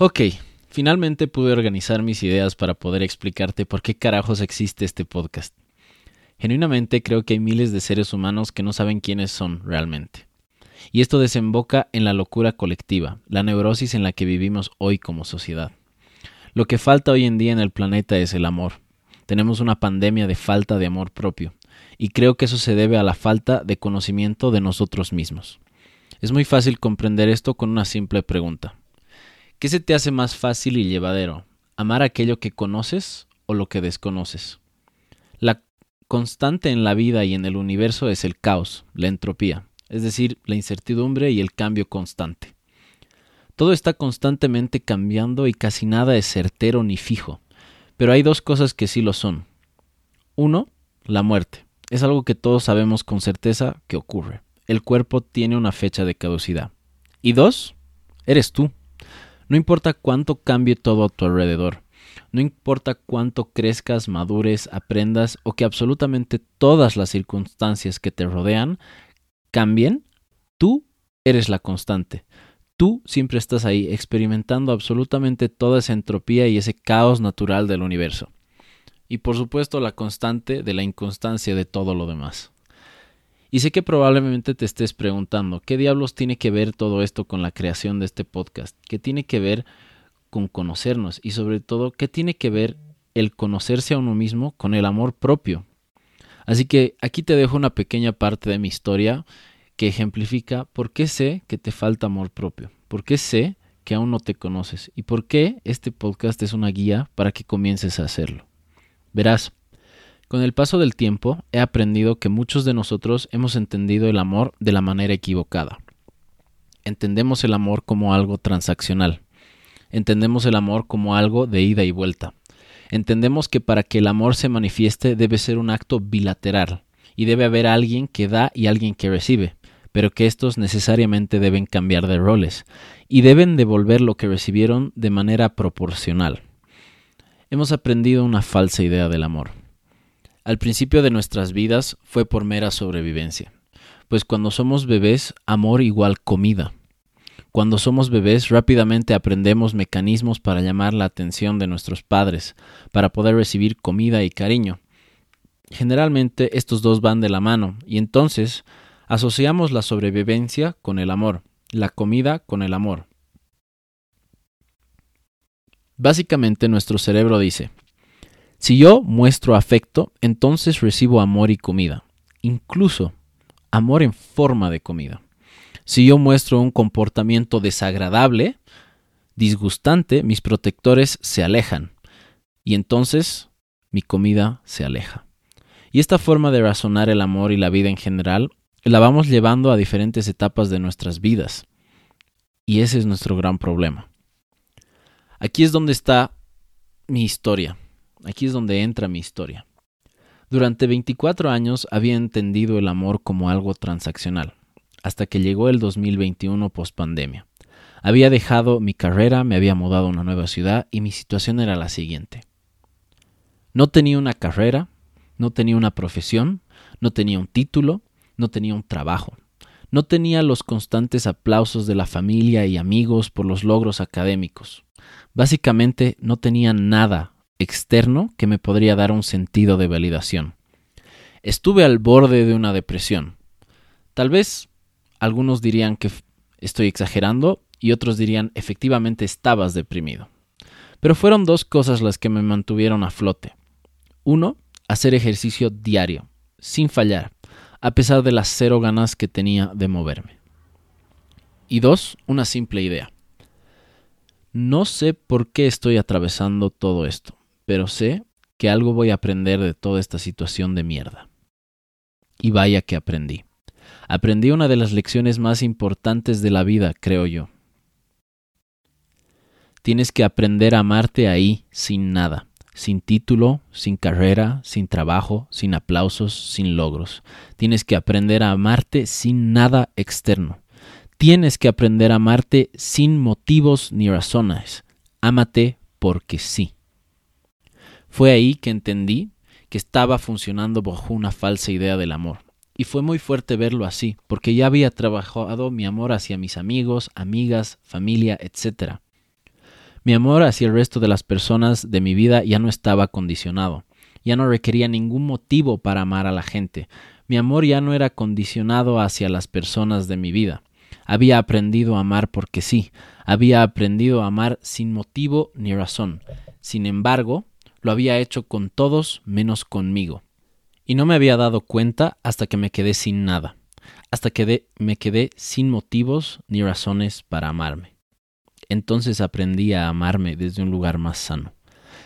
Ok, finalmente pude organizar mis ideas para poder explicarte por qué carajos existe este podcast. Genuinamente creo que hay miles de seres humanos que no saben quiénes son realmente. Y esto desemboca en la locura colectiva, la neurosis en la que vivimos hoy como sociedad. Lo que falta hoy en día en el planeta es el amor. Tenemos una pandemia de falta de amor propio, y creo que eso se debe a la falta de conocimiento de nosotros mismos. Es muy fácil comprender esto con una simple pregunta. ¿Qué se te hace más fácil y llevadero? ¿Amar aquello que conoces o lo que desconoces? La constante en la vida y en el universo es el caos, la entropía, es decir, la incertidumbre y el cambio constante. Todo está constantemente cambiando y casi nada es certero ni fijo, pero hay dos cosas que sí lo son. Uno, la muerte. Es algo que todos sabemos con certeza que ocurre. El cuerpo tiene una fecha de caducidad. Y dos, eres tú. No importa cuánto cambie todo a tu alrededor, no importa cuánto crezcas, madures, aprendas o que absolutamente todas las circunstancias que te rodean cambien, tú eres la constante. Tú siempre estás ahí experimentando absolutamente toda esa entropía y ese caos natural del universo. Y por supuesto la constante de la inconstancia de todo lo demás. Y sé que probablemente te estés preguntando, ¿qué diablos tiene que ver todo esto con la creación de este podcast? ¿Qué tiene que ver con conocernos? Y sobre todo, ¿qué tiene que ver el conocerse a uno mismo con el amor propio? Así que aquí te dejo una pequeña parte de mi historia que ejemplifica por qué sé que te falta amor propio, por qué sé que aún no te conoces y por qué este podcast es una guía para que comiences a hacerlo. Verás, con el paso del tiempo he aprendido que muchos de nosotros hemos entendido el amor de la manera equivocada. Entendemos el amor como algo transaccional. Entendemos el amor como algo de ida y vuelta. Entendemos que para que el amor se manifieste debe ser un acto bilateral y debe haber alguien que da y alguien que recibe, pero que estos necesariamente deben cambiar de roles y deben devolver lo que recibieron de manera proporcional. Hemos aprendido una falsa idea del amor al principio de nuestras vidas fue por mera sobrevivencia, pues cuando somos bebés, amor igual comida. Cuando somos bebés rápidamente aprendemos mecanismos para llamar la atención de nuestros padres, para poder recibir comida y cariño. Generalmente estos dos van de la mano, y entonces asociamos la sobrevivencia con el amor, la comida con el amor. Básicamente nuestro cerebro dice, si yo muestro afecto, entonces recibo amor y comida, incluso amor en forma de comida. Si yo muestro un comportamiento desagradable, disgustante, mis protectores se alejan y entonces mi comida se aleja. Y esta forma de razonar el amor y la vida en general la vamos llevando a diferentes etapas de nuestras vidas. Y ese es nuestro gran problema. Aquí es donde está mi historia Aquí es donde entra mi historia. Durante 24 años había entendido el amor como algo transaccional, hasta que llegó el 2021 post-pandemia. Había dejado mi carrera, me había mudado a una nueva ciudad y mi situación era la siguiente. No tenía una carrera, no tenía una profesión, no tenía un título, no tenía un trabajo, no tenía los constantes aplausos de la familia y amigos por los logros académicos. Básicamente no tenía nada externo que me podría dar un sentido de validación. Estuve al borde de una depresión. Tal vez algunos dirían que estoy exagerando y otros dirían efectivamente estabas deprimido. Pero fueron dos cosas las que me mantuvieron a flote. Uno, hacer ejercicio diario, sin fallar, a pesar de las cero ganas que tenía de moverme. Y dos, una simple idea. No sé por qué estoy atravesando todo esto pero sé que algo voy a aprender de toda esta situación de mierda. Y vaya que aprendí. Aprendí una de las lecciones más importantes de la vida, creo yo. Tienes que aprender a amarte ahí, sin nada, sin título, sin carrera, sin trabajo, sin aplausos, sin logros. Tienes que aprender a amarte sin nada externo. Tienes que aprender a amarte sin motivos ni razones. Ámate porque sí. Fue ahí que entendí que estaba funcionando bajo una falsa idea del amor. Y fue muy fuerte verlo así, porque ya había trabajado mi amor hacia mis amigos, amigas, familia, etc. Mi amor hacia el resto de las personas de mi vida ya no estaba condicionado, ya no requería ningún motivo para amar a la gente, mi amor ya no era condicionado hacia las personas de mi vida. Había aprendido a amar porque sí, había aprendido a amar sin motivo ni razón. Sin embargo, lo había hecho con todos menos conmigo. Y no me había dado cuenta hasta que me quedé sin nada, hasta que me quedé sin motivos ni razones para amarme. Entonces aprendí a amarme desde un lugar más sano.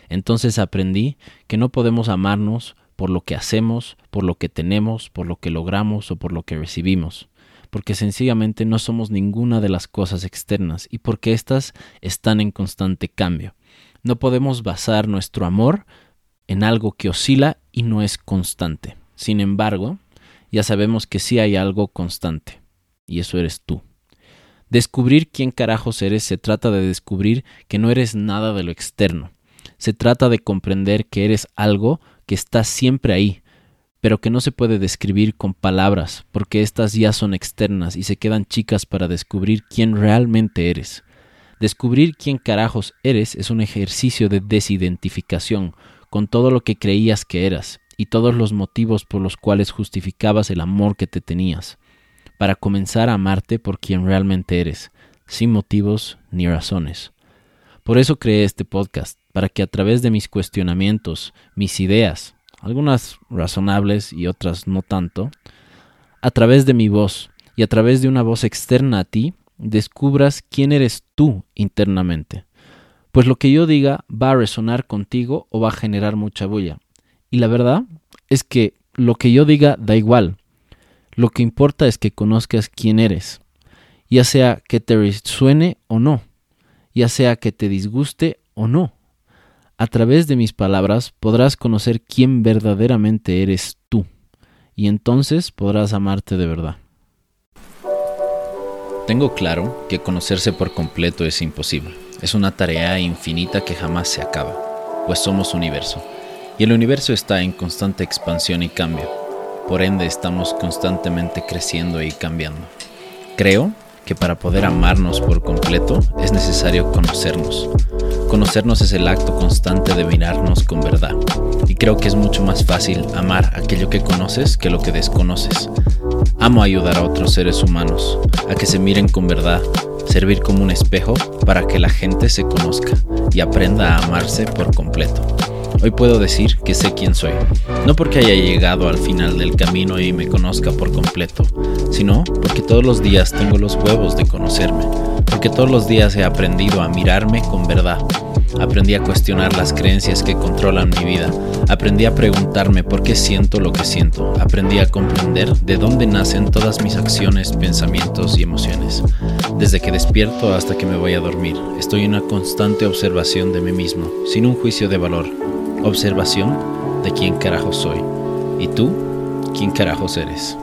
Entonces aprendí que no podemos amarnos por lo que hacemos, por lo que tenemos, por lo que logramos o por lo que recibimos, porque sencillamente no somos ninguna de las cosas externas y porque éstas están en constante cambio. No podemos basar nuestro amor en algo que oscila y no es constante. Sin embargo, ya sabemos que sí hay algo constante, y eso eres tú. Descubrir quién carajos eres se trata de descubrir que no eres nada de lo externo. Se trata de comprender que eres algo que está siempre ahí, pero que no se puede describir con palabras, porque éstas ya son externas y se quedan chicas para descubrir quién realmente eres. Descubrir quién carajos eres es un ejercicio de desidentificación con todo lo que creías que eras y todos los motivos por los cuales justificabas el amor que te tenías, para comenzar a amarte por quien realmente eres, sin motivos ni razones. Por eso creé este podcast, para que a través de mis cuestionamientos, mis ideas, algunas razonables y otras no tanto, a través de mi voz y a través de una voz externa a ti, descubras quién eres tú internamente. Pues lo que yo diga va a resonar contigo o va a generar mucha bulla. Y la verdad es que lo que yo diga da igual. Lo que importa es que conozcas quién eres, ya sea que te resuene o no, ya sea que te disguste o no. A través de mis palabras podrás conocer quién verdaderamente eres tú, y entonces podrás amarte de verdad. Tengo claro que conocerse por completo es imposible. Es una tarea infinita que jamás se acaba, pues somos universo, y el universo está en constante expansión y cambio. Por ende estamos constantemente creciendo y cambiando. Creo que para poder amarnos por completo es necesario conocernos, Conocernos es el acto constante de mirarnos con verdad. Y creo que es mucho más fácil amar aquello que conoces que lo que desconoces. Amo ayudar a otros seres humanos a que se miren con verdad, servir como un espejo para que la gente se conozca y aprenda a amarse por completo. Hoy puedo decir que sé quién soy, no porque haya llegado al final del camino y me conozca por completo, sino porque todos los días tengo los huevos de conocerme, porque todos los días he aprendido a mirarme con verdad Aprendí a cuestionar las creencias que controlan mi vida. Aprendí a preguntarme por qué siento lo que siento. Aprendí a comprender de dónde nacen todas mis acciones, pensamientos y emociones. Desde que despierto hasta que me voy a dormir, estoy en una constante observación de mí mismo, sin un juicio de valor. Observación de quién carajo soy. ¿Y tú? ¿Quién carajos eres?